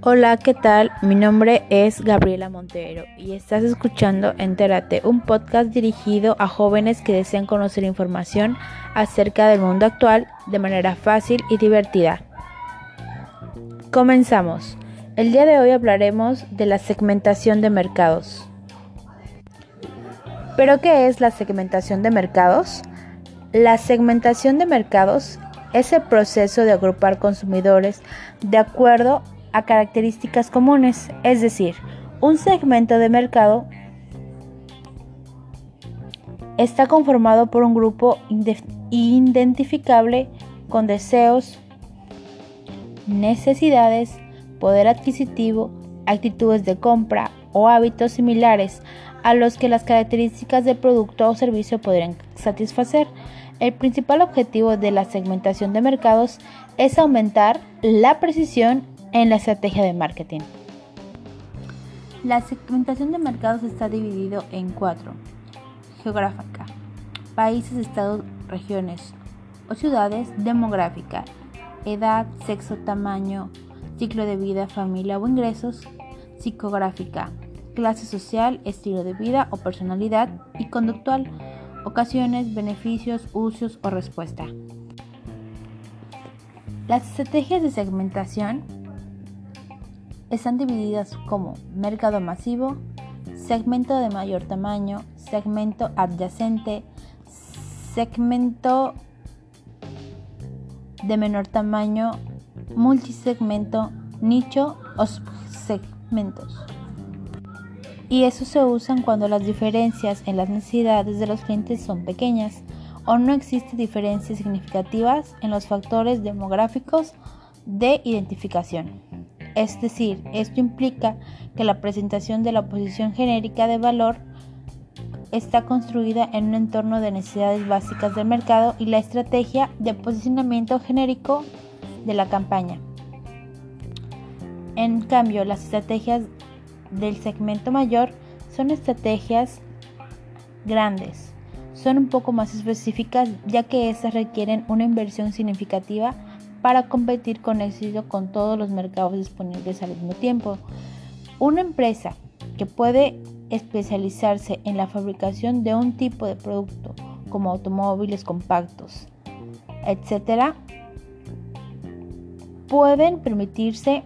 Hola, ¿qué tal? Mi nombre es Gabriela Montero y estás escuchando Entérate, un podcast dirigido a jóvenes que desean conocer información acerca del mundo actual de manera fácil y divertida. Comenzamos. El día de hoy hablaremos de la segmentación de mercados. ¿Pero qué es la segmentación de mercados? La segmentación de mercados es el proceso de agrupar consumidores de acuerdo a características comunes, es decir, un segmento de mercado está conformado por un grupo identificable con deseos, necesidades, poder adquisitivo, actitudes de compra o hábitos similares a los que las características del producto o servicio podrían satisfacer. El principal objetivo de la segmentación de mercados es aumentar la precisión en la estrategia de marketing. La segmentación de mercados está dividido en cuatro. Geográfica, países, estados, regiones o ciudades. Demográfica, edad, sexo, tamaño, ciclo de vida, familia o ingresos. Psicográfica, clase social, estilo de vida o personalidad. Y conductual, ocasiones, beneficios, usos o respuesta. Las estrategias de segmentación están divididas como mercado masivo, segmento de mayor tamaño, segmento adyacente, segmento de menor tamaño, multisegmento, nicho o segmentos. Y eso se usan cuando las diferencias en las necesidades de los clientes son pequeñas o no existen diferencias significativas en los factores demográficos de identificación. Es decir, esto implica que la presentación de la posición genérica de valor está construida en un entorno de necesidades básicas del mercado y la estrategia de posicionamiento genérico de la campaña. En cambio, las estrategias del segmento mayor son estrategias grandes. Son un poco más específicas ya que estas requieren una inversión significativa para competir con éxito con todos los mercados disponibles al mismo tiempo. Una empresa que puede especializarse en la fabricación de un tipo de producto, como automóviles compactos, etc., pueden permitirse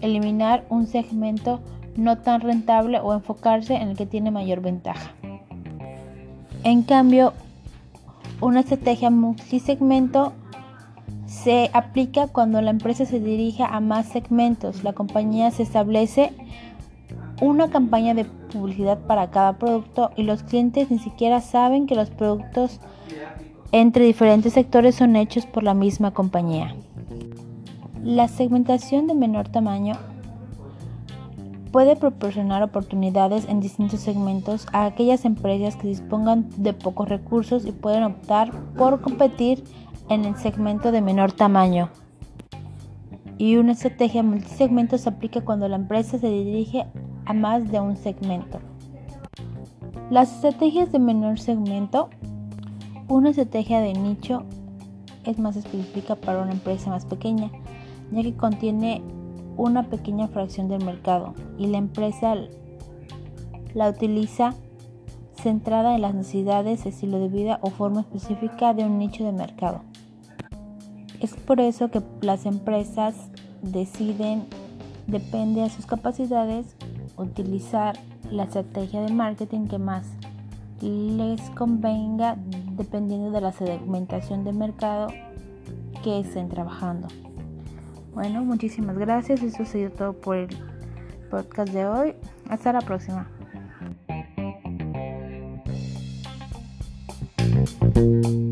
eliminar un segmento no tan rentable o enfocarse en el que tiene mayor ventaja. En cambio, una estrategia multisegmento se aplica cuando la empresa se dirige a más segmentos. La compañía se establece una campaña de publicidad para cada producto y los clientes ni siquiera saben que los productos entre diferentes sectores son hechos por la misma compañía. La segmentación de menor tamaño puede proporcionar oportunidades en distintos segmentos a aquellas empresas que dispongan de pocos recursos y pueden optar por competir en el segmento de menor tamaño. Y una estrategia multisegmento se aplica cuando la empresa se dirige a más de un segmento. Las estrategias de menor segmento. Una estrategia de nicho es más específica para una empresa más pequeña, ya que contiene una pequeña fracción del mercado y la empresa la utiliza centrada en las necesidades, estilo de vida o forma específica de un nicho de mercado. Es por eso que las empresas deciden, depende de sus capacidades, utilizar la estrategia de marketing que más les convenga dependiendo de la segmentación de mercado que estén trabajando. Bueno, muchísimas gracias. Eso ha sido todo por el podcast de hoy. Hasta la próxima. Música